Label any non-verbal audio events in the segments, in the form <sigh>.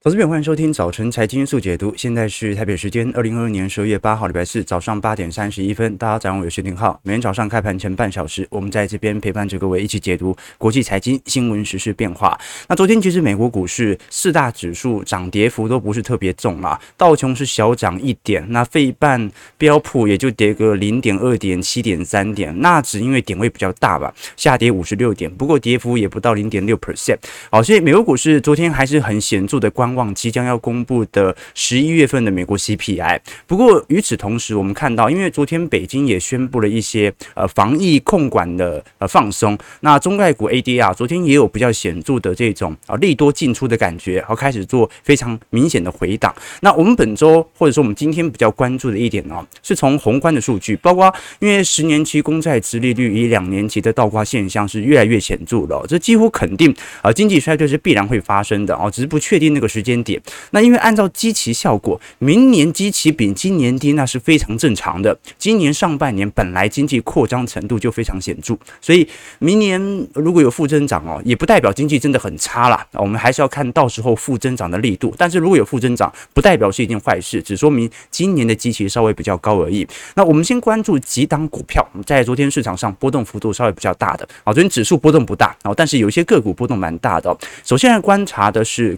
投资朋友，欢迎收听早晨财经速解读。现在是台北时间二零二二年十二月八号，礼拜四早上八点三十一分。大家早上好，我是薛廷浩。每天早上开盘前半小时，我们在这边陪伴着各位一起解读国际财经新闻、时事变化。那昨天其实美国股市四大指数涨跌幅都不是特别重啦，道琼是小涨一点，那费半标普也就跌个零点二点、七点三点。纳指因为点位比较大吧，下跌五十六点，不过跌幅也不到零点六 percent。好，所以美国股市昨天还是很显著的观观望即将要公布的十一月份的美国 CPI。不过与此同时，我们看到，因为昨天北京也宣布了一些呃防疫控管的呃放松，那中概股 ADR 昨天也有比较显著的这种啊利多进出的感觉，然后开始做非常明显的回档。那我们本周或者说我们今天比较关注的一点呢，是从宏观的数据，包括因为十年期公债殖利率与两年期的倒挂现象是越来越显著了，这几乎肯定啊经济衰退是必然会发生的哦，只是不确定那个时时间点。那因为按照基期效果，明年基期比今年低，那是非常正常的。今年上半年本来经济扩张程度就非常显著，所以明年如果有负增长哦，也不代表经济真的很差啦。我们还是要看到时候负增长的力度。但是如果有负增长，不代表是一件坏事，只说明今年的基期稍微比较高而已。那我们先关注几档股票，在昨天市场上波动幅度稍微比较大的啊，昨天指数波动不大啊，但是有一些个股波动蛮大的。首先来观察的是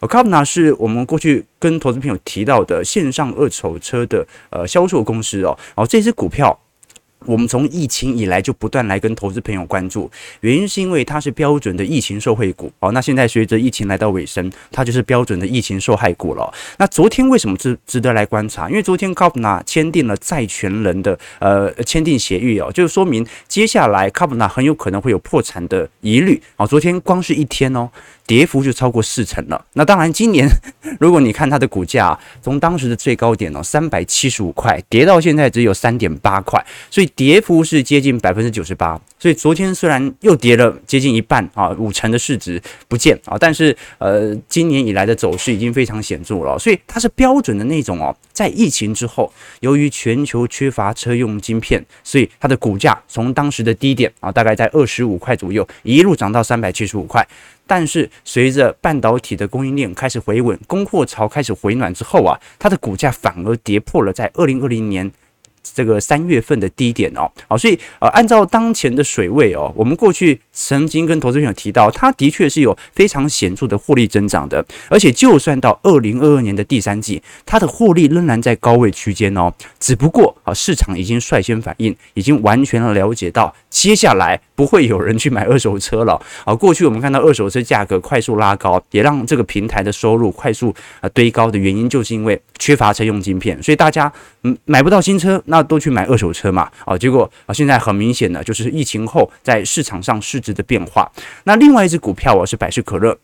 Kavna，Kavna。是我们过去跟投资朋友提到的线上二手车的呃销售公司哦，哦，这支股票。我们从疫情以来就不断来跟投资朋友关注，原因是因为它是标准的疫情受惠股哦。那现在随着疫情来到尾声，它就是标准的疫情受害股了。那昨天为什么值值得来观察？因为昨天 Kavna 签订了债权人的呃签订协议哦，就是说明接下来 Kavna 很有可能会有破产的疑虑啊。昨天光是一天哦，跌幅就超过四成了。那当然，今年 <laughs> 如果你看它的股价，从当时的最高点哦三百七十五块跌到现在只有三点八块，所以。跌幅是接近百分之九十八，所以昨天虽然又跌了接近一半啊，五成的市值不见啊，但是呃，今年以来的走势已经非常显著了，所以它是标准的那种哦，在疫情之后，由于全球缺乏车用晶片，所以它的股价从当时的低点啊，大概在二十五块左右，一路涨到三百七十五块，但是随着半导体的供应链开始回稳，供货潮开始回暖之后啊，它的股价反而跌破了在二零二零年。这个三月份的低点哦，好，所以呃，按照当前的水位哦，我们过去曾经跟投资朋友提到，它的确是有非常显著的获利增长的，而且就算到二零二二年的第三季，它的获利仍然在高位区间哦，只不过啊，市场已经率先反应，已经完全了解到接下来不会有人去买二手车了啊。过去我们看到二手车价格快速拉高，也让这个平台的收入快速啊堆高的原因，就是因为缺乏车用晶片，所以大家嗯买不到新车。那都去买二手车嘛？啊，结果啊，现在很明显的就是疫情后在市场上市值的变化。那另外一只股票啊是百事可乐。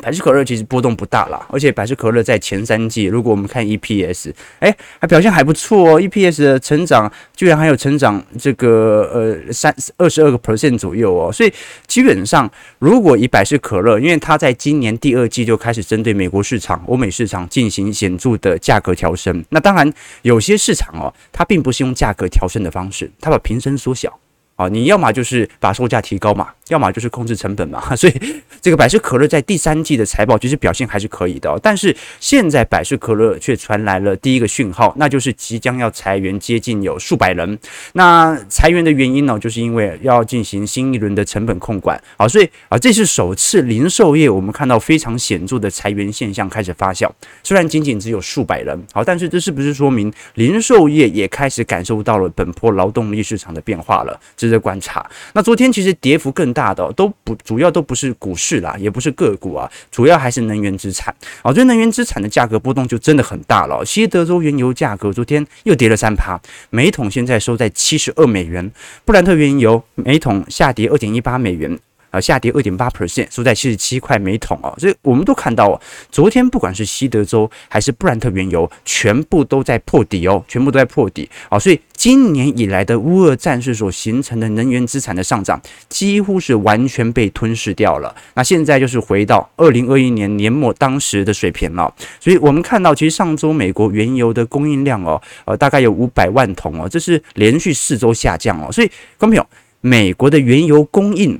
百事可乐其实波动不大啦，而且百事可乐在前三季，如果我们看 EPS，哎，还表现还不错哦，EPS 的成长居然还有成长这个呃三二十二个 percent 左右哦，所以基本上如果以百事可乐，因为它在今年第二季就开始针对美国市场、欧美市场进行显著的价格调升，那当然有些市场哦，它并不是用价格调升的方式，它把瓶身缩小。啊，你要么就是把售价提高嘛，要么就是控制成本嘛，<laughs> 所以这个百事可乐在第三季的财报其实表现还是可以的，但是现在百事可乐却传来了第一个讯号，那就是即将要裁员，接近有数百人。那裁员的原因呢，就是因为要进行新一轮的成本控管。好，所以啊，这是首次零售业我们看到非常显著的裁员现象开始发酵，虽然仅仅只有数百人，好，但是这是不是说明零售业也开始感受到了本波劳动力市场的变化了？值得观察，那昨天其实跌幅更大的、都不主要都不是股市啦，也不是个股啊，主要还是能源资产。哦，这能源资产的价格波动就真的很大了、哦。西德州原油价格昨天又跌了三趴，每桶现在收在七十二美元。布兰特原油每桶下跌二点一八美元。啊，下跌二点八 percent，收在七十七块每桶哦。所以我们都看到，昨天不管是西德州还是布兰特原油，全部都在破底哦，全部都在破底啊。所以今年以来的乌俄战事所形成的能源资产的上涨，几乎是完全被吞噬掉了。那现在就是回到二零二一年年末当时的水平了。所以我们看到，其实上周美国原油的供应量哦，呃，大概有五百万桶哦，这是连续四周下降哦。所以，观众朋友，美国的原油供应。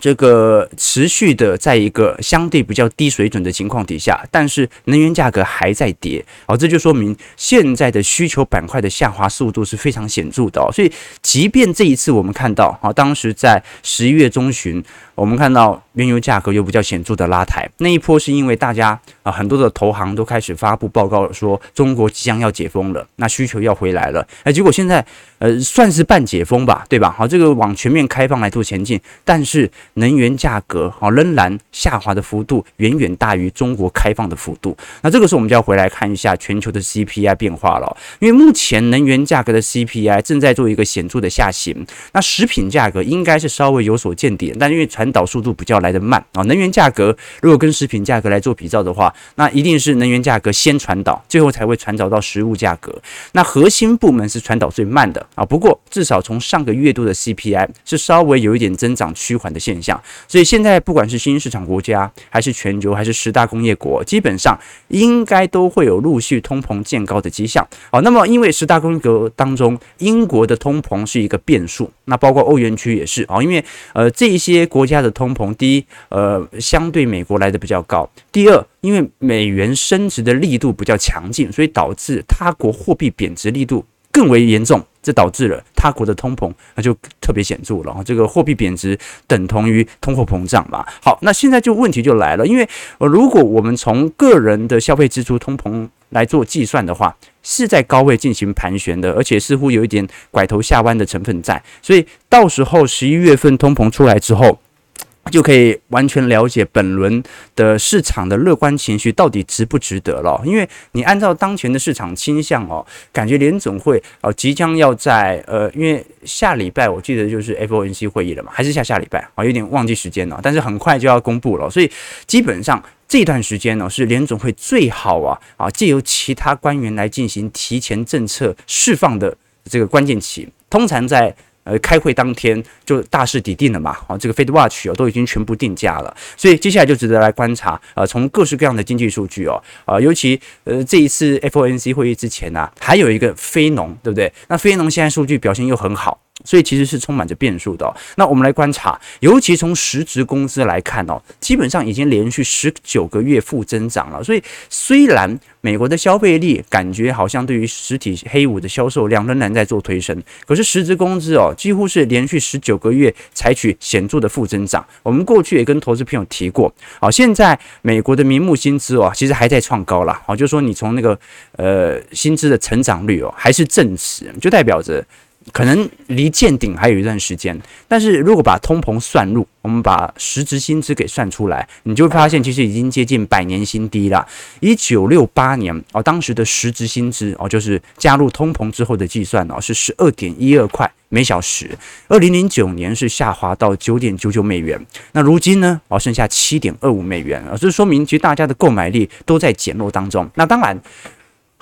这个持续的在一个相对比较低水准的情况底下，但是能源价格还在跌，哦，这就说明现在的需求板块的下滑速度是非常显著的。所以，即便这一次我们看到，啊，当时在十一月中旬，我们看到原油价格又比较显著的拉抬，那一波是因为大家啊很多的投行都开始发布报告说中国即将要解封了，那需求要回来了，哎，结果现在呃算是半解封吧，对吧？好，这个往全面开放来做前进，但是。能源价格好，仍然下滑的幅度远远大于中国开放的幅度。那这个时候我们就要回来看一下全球的 CPI 变化了，因为目前能源价格的 CPI 正在做一个显著的下行。那食品价格应该是稍微有所见底，但因为传导速度比较来的慢啊，能源价格如果跟食品价格来做比较的话，那一定是能源价格先传导，最后才会传导到食物价格。那核心部门是传导最慢的啊。不过至少从上个月度的 CPI 是稍微有一点增长趋缓的现象。所以现在不管是新兴市场国家，还是全球，还是十大工业国，基本上应该都会有陆续通膨见高的迹象。好，那么因为十大工业国当中，英国的通膨是一个变数，那包括欧元区也是啊，因为呃这一些国家的通膨，第一呃相对美国来的比较高，第二因为美元升值的力度比较强劲，所以导致他国货币贬值力度更为严重。这导致了他国的通膨，那就特别显著了。这个货币贬值等同于通货膨胀嘛。好，那现在就问题就来了，因为如果我们从个人的消费支出通膨来做计算的话，是在高位进行盘旋的，而且似乎有一点拐头下弯的成分在。所以到时候十一月份通膨出来之后，就可以完全了解本轮的市场的乐观情绪到底值不值得了。因为你按照当前的市场倾向哦，感觉联总会哦即将要在呃，因为下礼拜我记得就是 FOMC 会议了嘛，还是下下礼拜啊，有点忘记时间了，但是很快就要公布了，所以基本上这段时间呢是联总会最好啊啊借由其他官员来进行提前政策释放的这个关键期，通常在。呃，开会当天就大势已定了嘛，啊，这个 Fed Watch 哦都已经全部定价了，所以接下来就值得来观察，啊，从各式各样的经济数据哦，啊，尤其呃这一次 FOMC 会议之前呢、还有一个非农，对不对？那非农现在数据表现又很好。所以其实是充满着变数的。那我们来观察，尤其从实质工资来看哦，基本上已经连续十九个月负增长了。所以虽然美国的消费力感觉好像对于实体黑五的销售量仍然在做推升，可是实质工资哦，几乎是连续十九个月采取显著的负增长。我们过去也跟投资朋友提过，好，现在美国的名目薪资哦，其实还在创高了。好，就是说你从那个呃薪资的成长率哦，还是正值，就代表着。可能离见顶还有一段时间，但是如果把通膨算入，我们把实值薪资给算出来，你就会发现其实已经接近百年新低了。一九六八年哦，当时的实值薪资哦，就是加入通膨之后的计算哦，是十二点一二块每小时。二零零九年是下滑到九点九九美元，那如今呢哦，剩下七点二五美元啊，这说明其实大家的购买力都在减弱当中。那当然。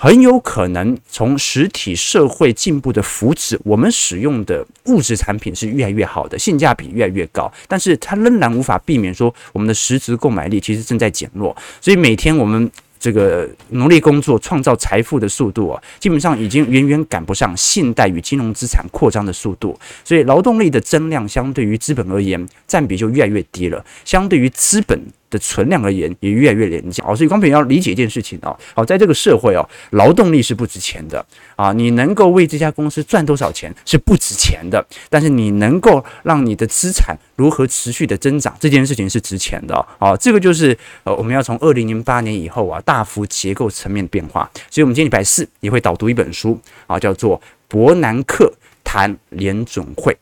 很有可能从实体社会进步的扶持，我们使用的物质产品是越来越好的，性价比越来越高，但是它仍然无法避免说我们的实质购买力其实正在减弱，所以每天我们。这个努力工作创造财富的速度啊，基本上已经远远赶不上信贷与金融资产扩张的速度，所以劳动力的增量相对于资本而言占比就越来越低了，相对于资本的存量而言也越来越廉价。哦，所以光平要理解一件事情哦，好，在这个社会哦，劳动力是不值钱的啊，你能够为这家公司赚多少钱是不值钱的，但是你能够让你的资产如何持续的增长，这件事情是值钱的啊。这个就是呃，我们要从二零零八年以后啊，大幅结构层面变化。所以，我们今天礼拜四也会导读一本书啊，叫做《伯南克谈联准会》。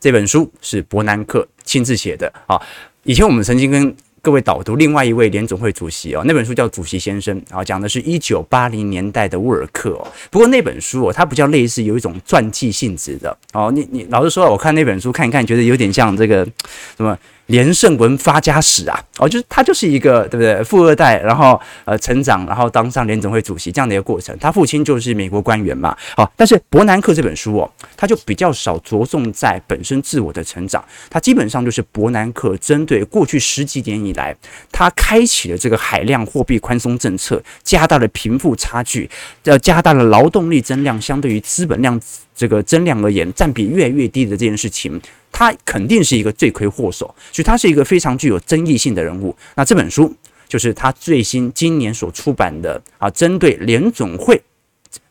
这本书是伯南克亲自写的啊。以前我们曾经跟各位导读另外一位联总会主席哦，那本书叫《主席先生》啊，讲的是一九八零年代的沃尔克。不过那本书哦，它比较类似有一种传记性质的哦。你你老实说，我看那本书看一看，觉得有点像这个什么。连胜文发家史啊，哦，就是他就是一个对不对？富二代，然后呃成长，然后当上联总会主席这样的一个过程。他父亲就是美国官员嘛，好，但是伯南克这本书哦，他就比较少着重在本身自我的成长，他基本上就是伯南克针对过去十几年以来，他开启了这个海量货币宽松政策，加大了贫富差距，要，加大了劳动力增量相对于资本量这个增量而言占比越来越低的这件事情，他肯定是一个罪魁祸首，所以他是一个非常具有争议性的人物。那这本书就是他最新今年所出版的啊，针对联总会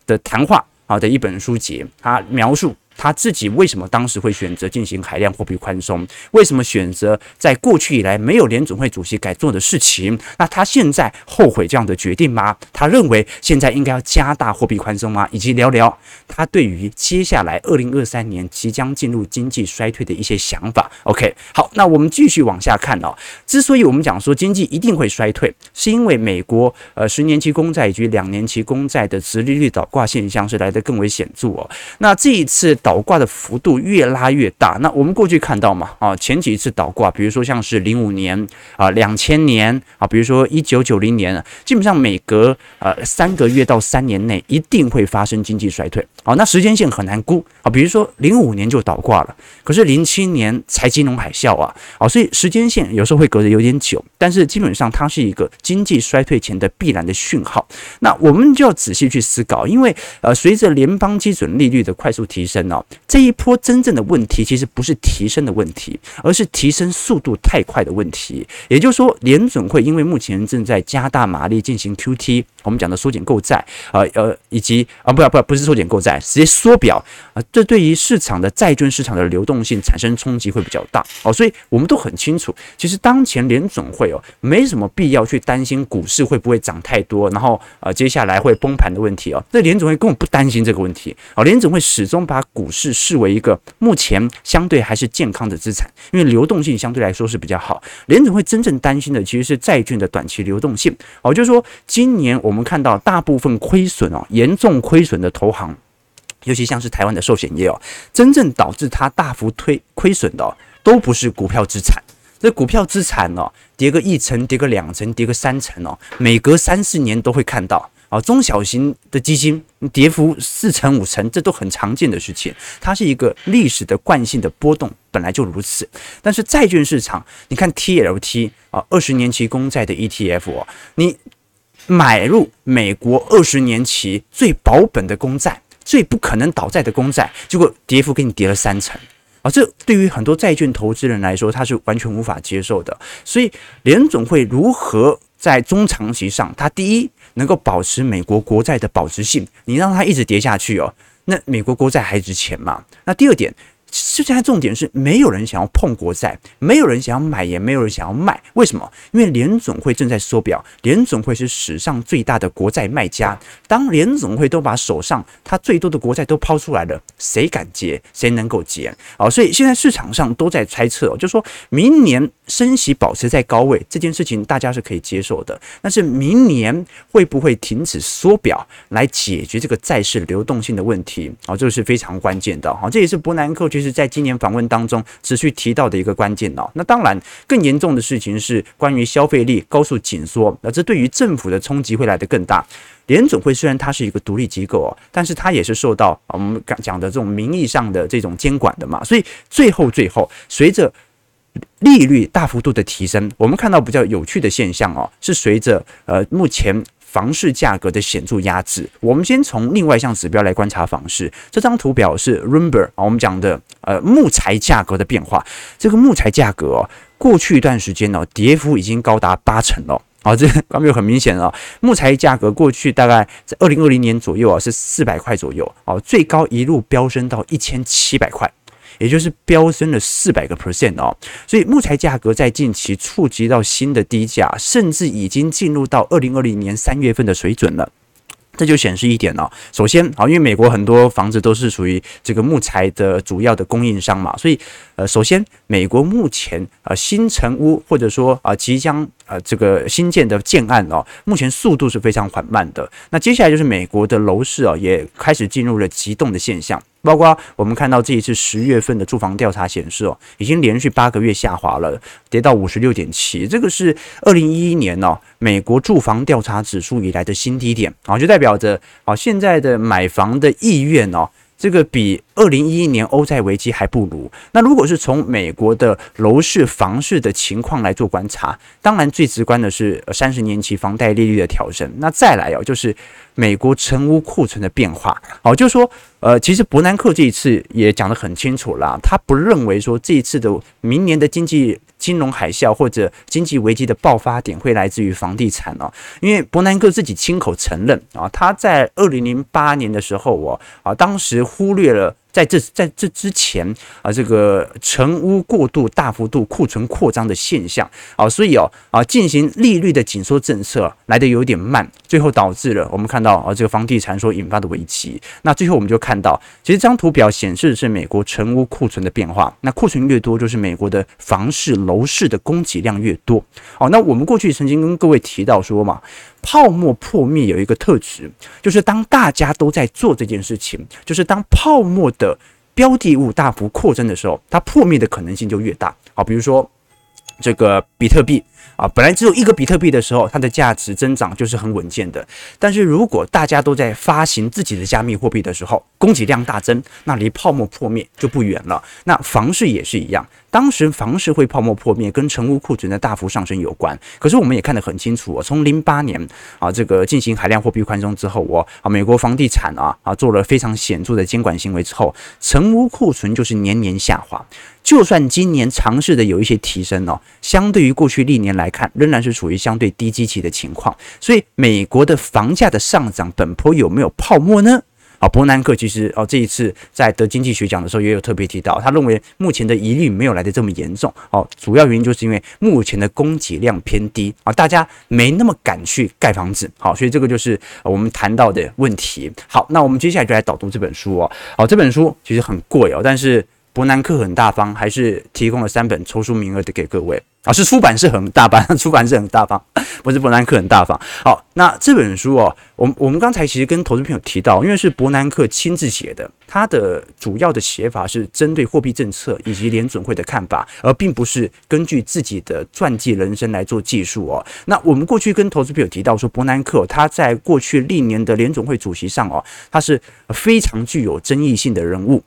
的谈话啊的一本书籍，他描述。他自己为什么当时会选择进行海量货币宽松？为什么选择在过去以来没有联准会主席该做的事情？那他现在后悔这样的决定吗？他认为现在应该要加大货币宽松吗？以及聊聊他对于接下来二零二三年即将进入经济衰退的一些想法。OK，好，那我们继续往下看哦。之所以我们讲说经济一定会衰退，是因为美国呃十年期公债以及两年期公债的殖利率倒挂现象是来得更为显著哦。那这一次。倒挂的幅度越拉越大，那我们过去看到嘛，啊，前几次倒挂，比如说像是零五年啊、两千年啊，比如说一九九零年啊，基本上每隔呃三个月到三年内一定会发生经济衰退。好，那时间线很难估啊，比如说零五年就倒挂了，可是零七年才金融海啸啊，啊，所以时间线有时候会隔得有点久，但是基本上它是一个经济衰退前的必然的讯号。那我们就要仔细去思考，因为呃，随着联邦基准利率的快速提升。这一波真正的问题其实不是提升的问题，而是提升速度太快的问题。也就是说，联准会因为目前正在加大马力进行 QT，我们讲的缩减购债，呃呃，以及啊不要不要不是缩减购债，直接缩表啊，这对于市场的债券市场的流动性产生冲击会比较大哦。所以我们都很清楚，其实当前联总会哦，没什么必要去担心股市会不会涨太多，然后呃接下来会崩盘的问题哦。这联总会根本不担心这个问题哦，联总会始终把股市视为一个目前相对还是健康的资产，因为流动性相对来说是比较好。联总会真正担心的其实是债券的短期流动性哦，就是说今年我们看到大部分亏损哦，严重亏损的投行，尤其像是台湾的寿险业哦，真正导致它大幅推亏损的都不是股票资产，这股票资产哦，跌个一层，跌个两层，跌个三层哦，每隔三四年都会看到。啊，中小型的基金跌幅四成五成，这都很常见的事情。它是一个历史的惯性的波动，本来就如此。但是债券市场，你看 TLT 啊，二十年期公债的 ETF 哦，你买入美国二十年期最保本的公债，最不可能倒债的公债，结果跌幅给你跌了三成啊！这对于很多债券投资人来说，他是完全无法接受的。所以联总会如何在中长期上，它第一。能够保持美国国债的保值性，你让它一直跌下去哦，那美国国债还值钱吗？那第二点。现在重点是没有人想要碰国债，没有人想要买，也没有人想要卖。为什么？因为联总会正在缩表，联总会是史上最大的国债卖家。当联总会都把手上他最多的国债都抛出来了，谁敢接？谁能够接？哦，所以现在市场上都在猜测，就说明年升息保持在高位这件事情，大家是可以接受的。但是明年会不会停止缩表来解决这个债市流动性的问题？哦，这个是非常关键的。哈，这也是伯南克去是在今年访问当中持续提到的一个关键哦，那当然更严重的事情是关于消费力高速紧缩，那这对于政府的冲击会来得更大。联总会虽然它是一个独立机构哦，但是它也是受到我们讲讲的这种名义上的这种监管的嘛，所以最后最后随着利率大幅度的提升，我们看到比较有趣的现象哦，是随着呃目前。房市价格的显著压制，我们先从另外一项指标来观察房市。这张图表是 Rumber 啊，我们讲的呃木材价格的变化。这个木材价格哦，过去一段时间哦，跌幅已经高达八成了。好，这刚刚有很明显啊，木材价格过去大概在二零二零年左右啊，是四百块左右哦，最高一路飙升到一千七百块。也就是飙升了四百个 percent 哦，所以木材价格在近期触及到新的低价，甚至已经进入到二零二零年三月份的水准了。这就显示一点哦，首先啊，因为美国很多房子都是属于这个木材的主要的供应商嘛，所以呃，首先美国目前啊新成屋或者说啊即将呃这个新建的建案哦，目前速度是非常缓慢的。那接下来就是美国的楼市啊也开始进入了急冻的现象。包括我们看到这一次十月份的住房调查显示哦，已经连续八个月下滑了，跌到五十六点七，这个是二零一一年哦美国住房调查指数以来的新低点啊，就代表着啊现在的买房的意愿哦。这个比二零一一年欧债危机还不如。那如果是从美国的楼市、房市的情况来做观察，当然最直观的是三十年期房贷利率的调整。那再来哦，就是美国成屋库存的变化。哦，就是说，呃，其实伯南克这一次也讲得很清楚啦，他不认为说这一次的明年的经济。金融海啸或者经济危机的爆发点会来自于房地产哦，因为伯南克自己亲口承认啊，他在二零零八年的时候哦啊，当时忽略了。在这在这之前啊，这个成屋过度大幅度库存扩张的现象啊，所以哦啊，进行利率的紧缩政策来得有点慢，最后导致了我们看到啊，这个房地产所引发的危机。那最后我们就看到，其实这张图表显示的是美国成屋库存的变化。那库存越多，就是美国的房市楼市的供给量越多。哦，那我们过去曾经跟各位提到说嘛。泡沫破灭有一个特质，就是当大家都在做这件事情，就是当泡沫的标的物大幅扩增的时候，它破灭的可能性就越大。好，比如说这个比特币啊，本来只有一个比特币的时候，它的价值增长就是很稳健的。但是如果大家都在发行自己的加密货币的时候，供给量大增，那离泡沫破灭就不远了。那房市也是一样。当时房市会泡沫破灭，跟成屋库存的大幅上升有关。可是我们也看得很清楚，从零八年啊，这个进行海量货币宽松之后，我啊，美国房地产啊啊做了非常显著的监管行为之后，成屋库存就是年年下滑。就算今年尝试的有一些提升哦，相对于过去历年来看，仍然是处于相对低基期的情况。所以，美国的房价的上涨本波有没有泡沫呢？啊，伯南克其实哦，这一次在得经济学奖的时候也有特别提到，他认为目前的疑虑没有来得这么严重哦，主要原因就是因为目前的供给量偏低啊，大家没那么敢去盖房子，好，所以这个就是我们谈到的问题。好，那我们接下来就来导读这本书哦，好，这本书其实很贵哦，但是伯南克很大方，还是提供了三本抽书名额的给各位。啊，是出版社很大方，<laughs> 出版社很大方，不是伯南克很大方。好，那这本书哦，我们我们刚才其实跟投资朋友提到，因为是伯南克亲自写的，他的主要的写法是针对货币政策以及联准会的看法，而并不是根据自己的传记人生来做记述哦。那我们过去跟投资朋友提到说，伯南克他在过去历年的联准会主席上哦，他是非常具有争议性的人物。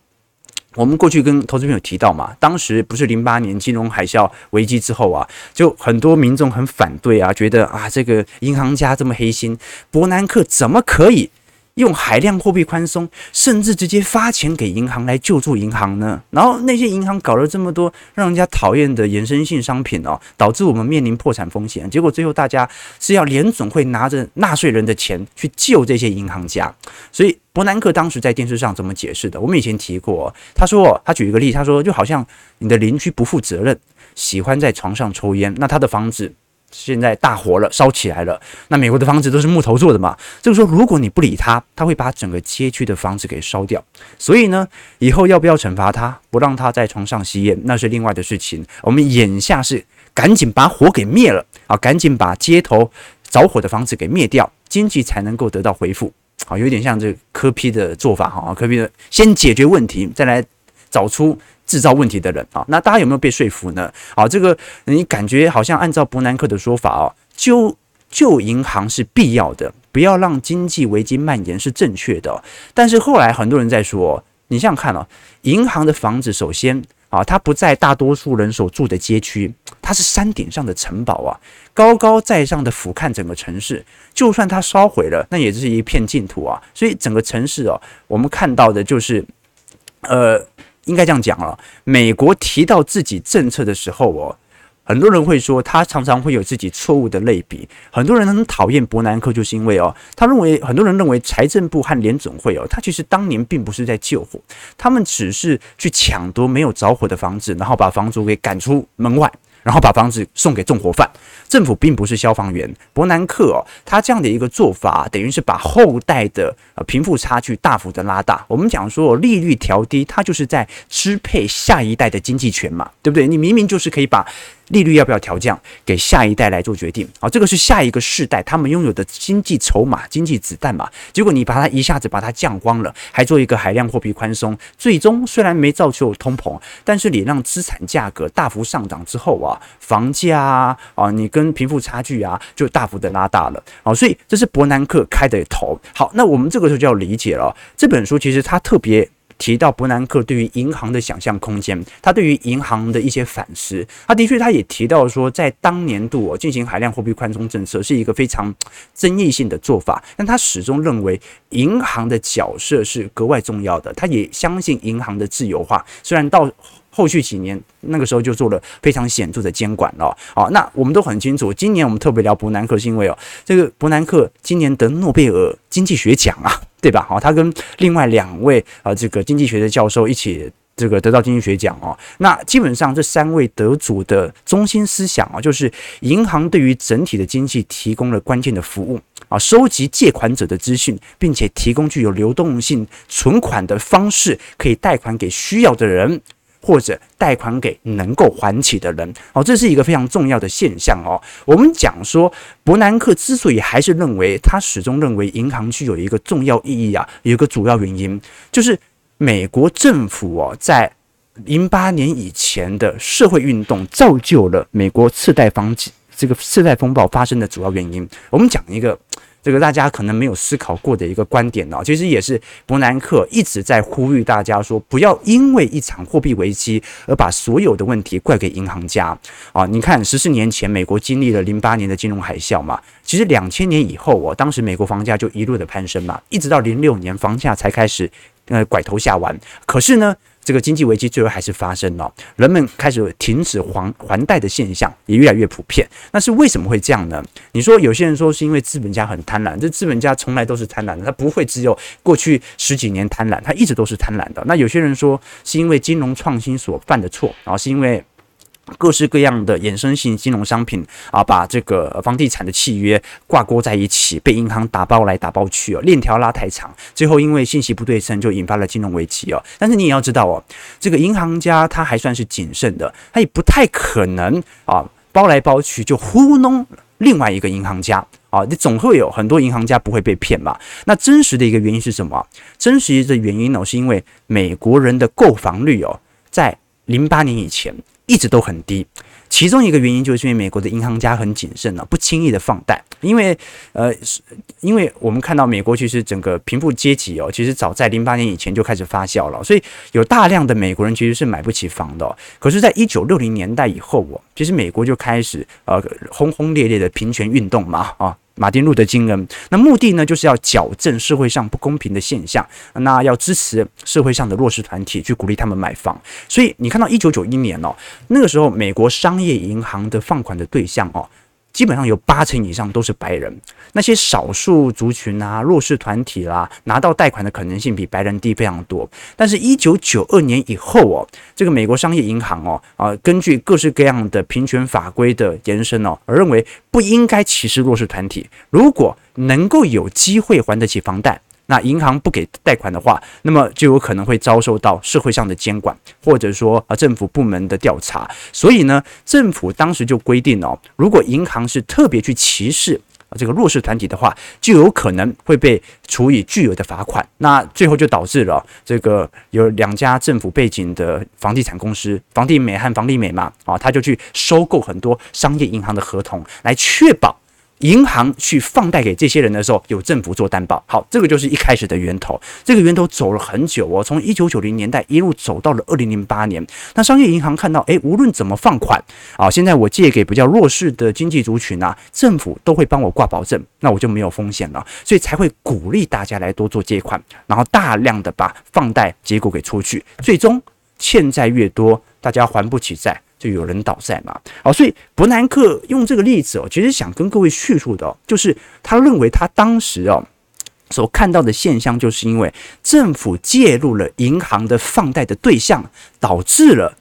我们过去跟投资朋友提到嘛，当时不是零八年金融海啸危机之后啊，就很多民众很反对啊，觉得啊这个银行家这么黑心，伯南克怎么可以用海量货币宽松，甚至直接发钱给银行来救助银行呢？然后那些银行搞了这么多让人家讨厌的衍生性商品哦，导致我们面临破产风险。结果最后大家是要联总会拿着纳税人的钱去救这些银行家，所以。伯南克当时在电视上怎么解释的？我们以前提过，他说，他举一个例，他说就好像你的邻居不负责任，喜欢在床上抽烟，那他的房子现在大火了，烧起来了。那美国的房子都是木头做的嘛，这个时候如果你不理他，他会把整个街区的房子给烧掉。所以呢，以后要不要惩罚他，不让他在床上吸烟，那是另外的事情。我们眼下是赶紧把火给灭了啊，赶紧把街头着火的房子给灭掉，经济才能够得到恢复。好，有点像这个柯 P 的做法哈，柯 P 的先解决问题，再来找出制造问题的人啊。那大家有没有被说服呢？啊，这个你感觉好像按照伯南克的说法哦，救救银行是必要的，不要让经济危机蔓延是正确的。但是后来很多人在说，你想想看哦，银行的房子首先。啊，它不在大多数人所住的街区，它是山顶上的城堡啊，高高在上的俯瞰整个城市。就算它烧毁了，那也是一片净土啊。所以整个城市哦，我们看到的就是，呃，应该这样讲了，美国提到自己政策的时候哦。很多人会说，他常常会有自己错误的类比。很多人很讨厌伯南克，就是因为哦，他认为很多人认为财政部和联总会哦，他其实当年并不是在救火，他们只是去抢夺没有着火的房子，然后把房主给赶出门外。然后把房子送给纵火犯，政府并不是消防员。伯南克哦，他这样的一个做法，等于是把后代的呃贫富差距大幅的拉大。我们讲说利率调低，它就是在支配下一代的经济权嘛，对不对？你明明就是可以把利率要不要调降，给下一代来做决定。好，这个是下一个世代他们拥有的经济筹码、经济子弹嘛。结果你把它一下子把它降光了，还做一个海量货币宽松，最终虽然没造就通膨，但是你让资产价格大幅上涨之后啊。房价啊，啊，你跟贫富差距啊，就大幅的拉大了啊，所以这是伯南克开的头。好，那我们这个时候就要理解了，这本书其实它特别提到伯南克对于银行的想象空间，他对于银行的一些反思，他的确他也提到说，在当年度进行海量货币宽松政策是一个非常争议性的做法，但他始终认为银行的角色是格外重要的，他也相信银行的自由化，虽然到。后续几年，那个时候就做了非常显著的监管了。好，那我们都很清楚，今年我们特别聊伯南克，是因为哦，这个伯南克今年得诺贝尔经济学奖啊，<laughs> 对吧？好，他跟另外两位啊，这个经济学的教授一起这个得到经济学奖哦。那基本上这三位得主的中心思想啊，就是银行对于整体的经济提供了关键的服务啊，收集借款者的资讯，并且提供具有流动性存款的方式，可以贷款给需要的人。或者贷款给能够还起的人，哦，这是一个非常重要的现象哦。我们讲说，伯南克之所以还是认为，他始终认为银行具有一个重要意义啊，有一个主要原因就是美国政府哦，在零八年以前的社会运动造就了美国次贷方这个次贷风暴发生的主要原因。我们讲一个。这个大家可能没有思考过的一个观点哦，其实也是伯南克一直在呼吁大家说，不要因为一场货币危机而把所有的问题怪给银行家啊！你看，十四年前美国经历了零八年的金融海啸嘛，其实两千年以后哦，当时美国房价就一路的攀升嘛，一直到零六年房价才开始呃拐头下弯，可是呢。这个经济危机最后还是发生了，人们开始停止还还贷的现象也越来越普遍。那是为什么会这样呢？你说有些人说是因为资本家很贪婪，这资本家从来都是贪婪的，他不会只有过去十几年贪婪，他一直都是贪婪的。那有些人说是因为金融创新所犯的错，然后是因为。各式各样的衍生性金融商品啊，把这个房地产的契约挂钩在一起，被银行打包来打包去哦，链条拉太长，最后因为信息不对称，就引发了金融危机哦。但是你也要知道哦，这个银行家他还算是谨慎的，他也不太可能啊包来包去就糊弄另外一个银行家啊。你总会有很多银行家不会被骗嘛。那真实的一个原因是什么？真实的原因呢，是因为美国人的购房率哦，在零八年以前。一直都很低，其中一个原因就是因为美国的银行家很谨慎了，不轻易的放贷，因为呃，因为我们看到美国其实整个贫富阶级哦，其实早在零八年以前就开始发酵了，所以有大量的美国人其实是买不起房的。可是，在一九六零年代以后哦，其实美国就开始呃轰轰烈烈的平权运动嘛啊。马丁路德金恩，那目的呢，就是要矫正社会上不公平的现象，那要支持社会上的弱势团体，去鼓励他们买房。所以你看到一九九一年哦，那个时候美国商业银行的放款的对象哦。基本上有八成以上都是白人，那些少数族群啊、弱势团体啦，拿到贷款的可能性比白人低非常多。但是，一九九二年以后哦，这个美国商业银行哦，啊，根据各式各样的平权法规的延伸哦，而认为不应该歧视弱势团体，如果能够有机会还得起房贷。那银行不给贷款的话，那么就有可能会遭受到社会上的监管，或者说啊政府部门的调查。所以呢，政府当时就规定哦，如果银行是特别去歧视啊这个弱势团体的话，就有可能会被处以巨额的罚款。那最后就导致了这个有两家政府背景的房地产公司，房地美和房利美嘛，啊，他就去收购很多商业银行的合同，来确保。银行去放贷给这些人的时候，有政府做担保。好，这个就是一开始的源头。这个源头走了很久哦，从一九九零年代一路走到了二零零八年。那商业银行看到，诶，无论怎么放款啊，现在我借给比较弱势的经济族群啊，政府都会帮我挂保证，那我就没有风险了，所以才会鼓励大家来多做借款，然后大量的把放贷结果给出去，最终欠债越多，大家还不起债。就有人倒债嘛，好，所以伯南克用这个例子哦，其实想跟各位叙述的，就是他认为他当时哦所看到的现象，就是因为政府介入了银行的放贷的对象，导致了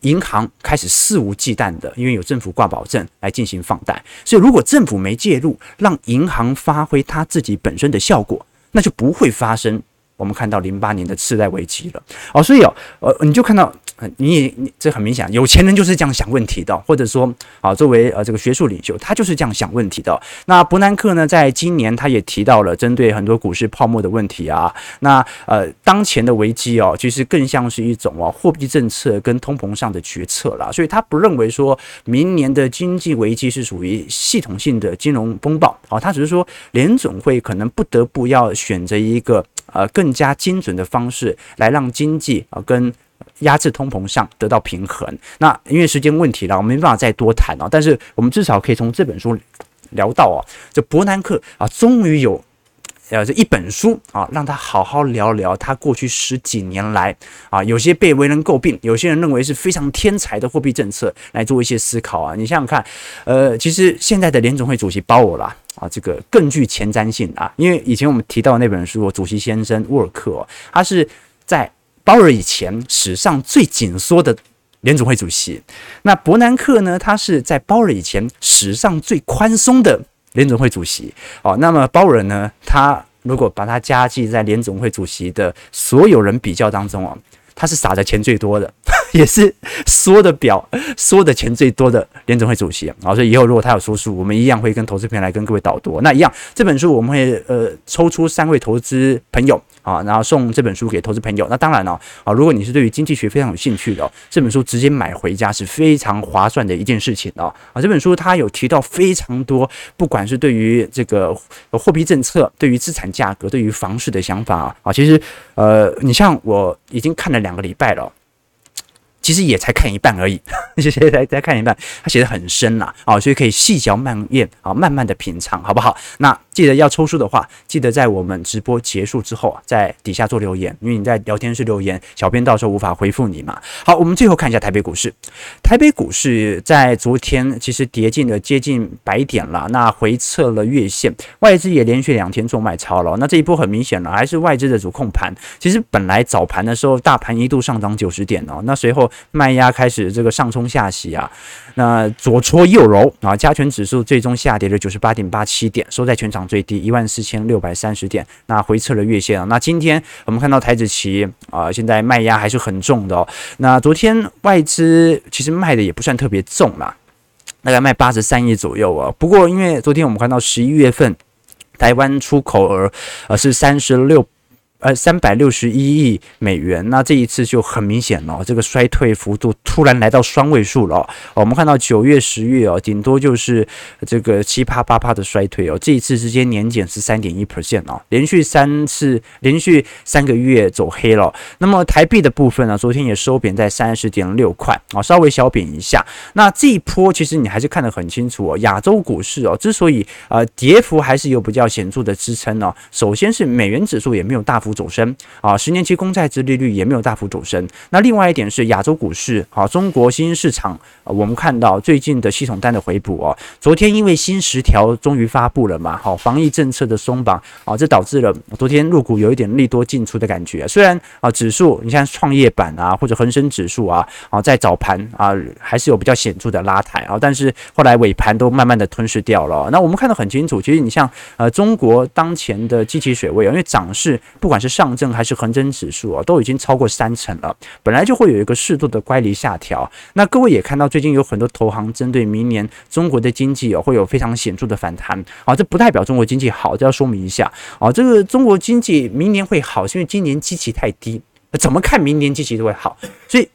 银行开始肆无忌惮的，因为有政府挂保证来进行放贷，所以如果政府没介入，让银行发挥它自己本身的效果，那就不会发生我们看到零八年的次贷危机了。哦，所以哦，呃，你就看到。你你这很明显，有钱人就是这样想问题的，或者说啊，作为呃这个学术领袖，他就是这样想问题的。那伯南克呢，在今年他也提到了针对很多股市泡沫的问题啊。那呃，当前的危机哦，其实更像是一种哦货币政策跟通膨上的决策啦。所以他不认为说明年的经济危机是属于系统性的金融风暴啊，他只是说联总会可能不得不要选择一个呃更加精准的方式来让经济啊跟压制通膨上得到平衡。那因为时间问题了，我没办法再多谈了。但是我们至少可以从这本书聊到啊，这伯南克啊，终于有。呃，这一本书啊，让他好好聊聊他过去十几年来啊，有些被为人诟病，有些人认为是非常天才的货币政策来做一些思考啊。你想想看，呃，其实现在的联总会主席鲍尔啦啊，这个更具前瞻性啊，因为以前我们提到那本书，主席先生沃尔克，他是在鲍尔以前史上最紧缩的联总会主席。那伯南克呢，他是在鲍尔以前史上最宽松的。联总会主席，哦，那么鲍尔呢？他如果把他加计在联总会主席的所有人比较当中哦，他是撒的钱最多的，<laughs> 也是说的表说的钱最多的联总会主席啊。所以以后如果他有说书，我们一样会跟投资朋友来跟各位导读。那一样，这本书我们会呃抽出三位投资朋友。啊，然后送这本书给投资朋友。那当然了，啊，如果你是对于经济学非常有兴趣的，这本书直接买回家是非常划算的一件事情啊。啊，这本书它有提到非常多，不管是对于这个货币政策、对于资产价格、对于房市的想法啊，啊，其实呃，你像我已经看了两个礼拜了。其实也才看一半而已，谢谢才才看一半，他写的很深啦，啊，所以可以细嚼慢咽啊，慢慢的品尝，好不好？那记得要抽书的话，记得在我们直播结束之后啊，在底下做留言，因为你在聊天室留言，小编到时候无法回复你嘛。好，我们最后看一下台北股市，台北股市在昨天其实跌进了接近百点了，那回测了月线，外资也连续两天做卖超了，那这一波很明显了，还是外资的主控盘。其实本来早盘的时候，大盘一度上涨九十点哦，那随后。卖压开始这个上冲下洗啊，那左搓右揉啊，加权指数最终下跌了九十八点八七点，收在全场最低一万四千六百三十点，那回撤了月线啊。那今天我们看到台指期啊，现在卖压还是很重的哦。那昨天外资其实卖的也不算特别重嘛，大概卖八十三亿左右啊。不过因为昨天我们看到十一月份台湾出口额呃是三十六。呃，三百六十一亿美元，那这一次就很明显了，这个衰退幅度突然来到双位数了。我们看到九月、十月哦，顶多就是这个七趴八趴的衰退哦，这一次直接年减是三点一 percent 哦，连续三次，连续三个月走黑了。那么台币的部分呢，昨天也收贬在三十点六块啊，稍微小贬一下。那这一波其实你还是看得很清楚哦，亚洲股市哦，之所以呃跌幅还是有比较显著的支撑哦，首先是美元指数也没有大幅走升啊，十年期公债殖利率也没有大幅走升。那另外一点是亚洲股市啊，中国新兴市场，我们看到最近的系统单的回补哦。昨天因为新十条终于发布了嘛，好，防疫政策的松绑啊，这导致了昨天入股有一点利多进出的感觉。虽然啊，指数你像创业板啊或者恒生指数啊啊，在早盘啊还是有比较显著的拉抬啊，但是后来尾盘都慢慢的吞噬掉了。那我们看得很清楚，其实你像呃中国当前的基期水位啊，因为涨势不管是上证还是恒生指数啊，都已经超过三成了，本来就会有一个适度的乖离下调。那各位也看到，最近有很多投行针对明年中国的经济哦，会有非常显著的反弹啊，这不代表中国经济好，这要说明一下啊。这个中国经济明年会好，是因为今年基期太低，怎么看明年基期都会好。所以，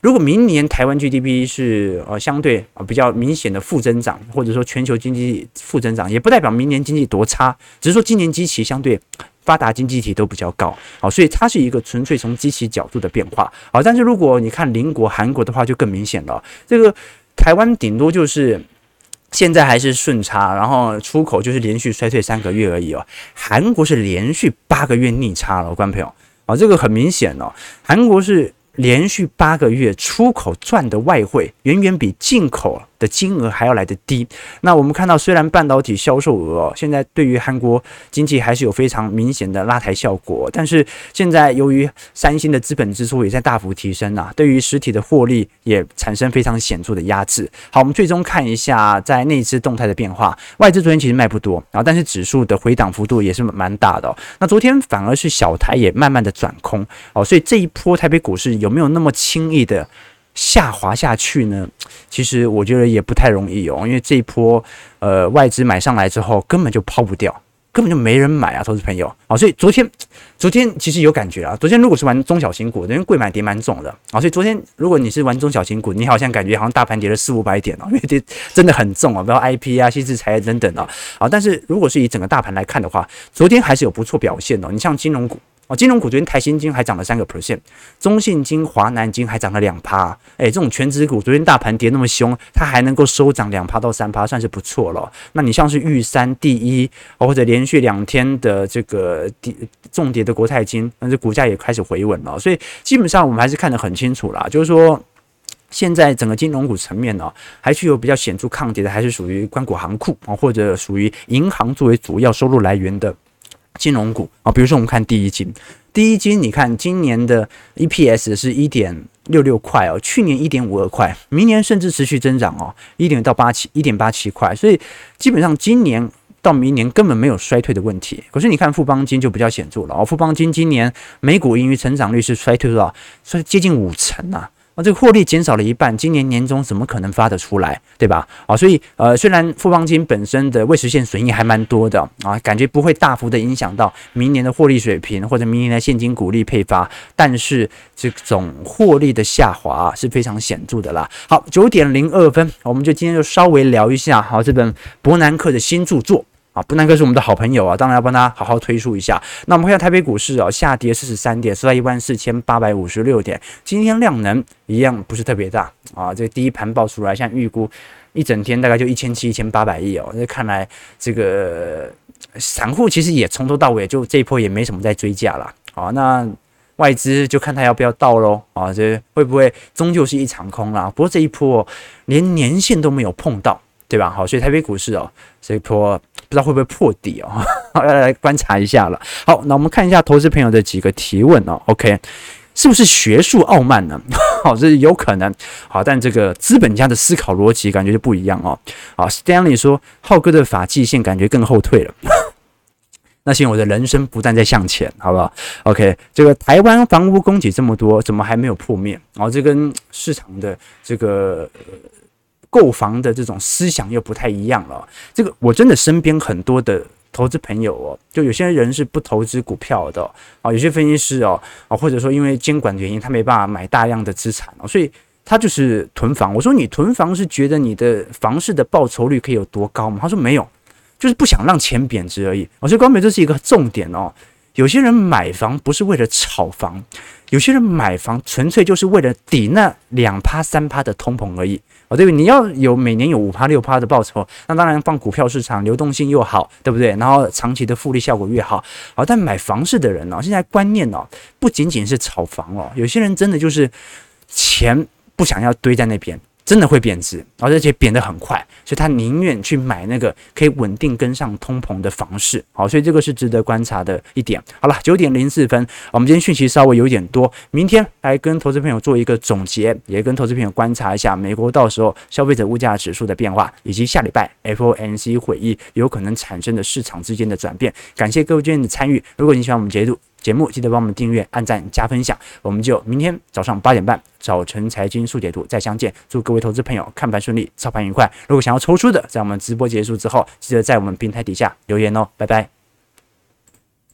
如果明年台湾 GDP 是呃相对啊比较明显的负增长，或者说全球经济负增长，也不代表明年经济多差，只是说今年基期相对。发达经济体都比较高，好，所以它是一个纯粹从机器角度的变化，好，但是如果你看邻国韩国的话，就更明显了。这个台湾顶多就是现在还是顺差，然后出口就是连续衰退三个月而已哦。韩国是连续八个月逆差了，观众朋友，啊，这个很明显哦，韩国是连续八个月出口赚的外汇远远比进口的金额还要来得低。那我们看到，虽然半导体销售额现在对于韩国经济还是有非常明显的拉抬效果，但是现在由于三星的资本支出也在大幅提升啊，对于实体的获利也产生非常显著的压制。好，我们最终看一下在内资动态的变化。外资昨天其实卖不多，然后但是指数的回档幅度也是蛮大的。那昨天反而是小台也慢慢的转空哦，所以这一波台北股市有没有那么轻易的下滑下去呢？其实我觉得也不太容易哦，因为这一波，呃，外资买上来之后根本就抛不掉，根本就没人买啊，投资朋友啊，所以昨天昨天其实有感觉啊，昨天如果是玩中小型股，因为贵买跌蛮重的啊，所以昨天如果你是玩中小型股，你好像感觉好像大盘跌了四五百点哦，<laughs> 因为跌真的很重啊，比如 IP 啊、新智财等等啊，啊，但是如果是以整个大盘来看的话，昨天还是有不错表现的，你像金融股。哦，金融股昨天台新金还涨了三个 percent，中信金、华南金还涨了两趴。哎，这种权值股昨天大盘跌那么凶，它还能够收涨两趴到三趴，算是不错了。那你像是玉山第一，哦或者连续两天的这个跌重跌的国泰金，那这股价也开始回稳了。所以基本上我们还是看得很清楚啦，就是说现在整个金融股层面呢，还具有比较显著抗跌的，还是属于关谷行库啊，或者属于银行作为主要收入来源的。金融股啊，比如说我们看第一金，第一金，你看今年的 EPS 是一点六六块哦，去年一点五二块，明年甚至持续增长哦，一点到八七，一点八七块，所以基本上今年到明年根本没有衰退的问题。可是你看富邦金就比较显著了哦，富邦金今年每股盈余成长率是衰退多少？衰接近五成啊。啊，这个获利减少了一半，今年年终怎么可能发得出来，对吧？啊，所以呃，虽然富邦金本身的未实现损益还蛮多的啊，感觉不会大幅的影响到明年的获利水平或者明年的现金股利配发，但是这种获利的下滑是非常显著的啦。好，九点零二分，我们就今天就稍微聊一下好这本伯南克的新著作。啊，不南哥是我们的好朋友啊，当然要帮他好好推出一下。那我们看下台北股市啊，下跌四十三点，收在一万四千八百五十六点。今天量能一样不是特别大啊，这第一盘爆出来，现在预估一整天大概就一千七、一千八百亿哦。那看来这个散户其实也从头到尾就这一波也没什么在追价了。好，那外资就看他要不要到喽啊，这会不会终究是一场空啦？不过这一波连年线都没有碰到。对吧？好，所以台北股市哦，这一波不知道会不会破底哦，<laughs> 要来观察一下了。好，那我们看一下投资朋友的几个提问哦。OK，是不是学术傲慢呢？<laughs> 好，这是有可能。好，但这个资本家的思考逻辑感觉就不一样哦。好，Stanley 说，浩哥的发际线感觉更后退了。<laughs> 那行我的人生不断在向前，好不好？OK，这个台湾房屋供给这么多，怎么还没有破灭？哦，这跟市场的这个。购房的这种思想又不太一样了。这个我真的身边很多的投资朋友哦，就有些人是不投资股票的啊，有些分析师哦啊，或者说因为监管的原因，他没办法买大量的资产哦，所以他就是囤房。我说你囤房是觉得你的房市的报酬率可以有多高吗？他说没有，就是不想让钱贬值而已。我说高美这是一个重点哦。有些人买房不是为了炒房，有些人买房纯粹就是为了抵那两趴三趴的通膨而已。哦，对不对？你要有每年有五趴六趴的报酬，那当然放股票市场流动性又好，对不对？然后长期的复利效果越好。好，但买房子的人呢，现在观念哦，不仅仅是炒房哦，有些人真的就是钱不想要堆在那边。真的会贬值，而且贬得很快，所以他宁愿去买那个可以稳定跟上通膨的房市。好，所以这个是值得观察的一点。好了，九点零四分，我们今天讯息稍微有点多，明天来跟投资朋友做一个总结，也跟投资朋友观察一下美国到时候消费者物价指数的变化，以及下礼拜 FOMC 会议有可能产生的市场之间的转变。感谢各位今天的参与，如果你喜欢我们节目。节目记得帮我们订阅、按赞、加分享，我们就明天早上八点半早晨财经速解读再相见。祝各位投资朋友看盘顺利，操盘愉快。如果想要抽出的，在我们直播结束之后，记得在我们平台底下留言哦，拜拜。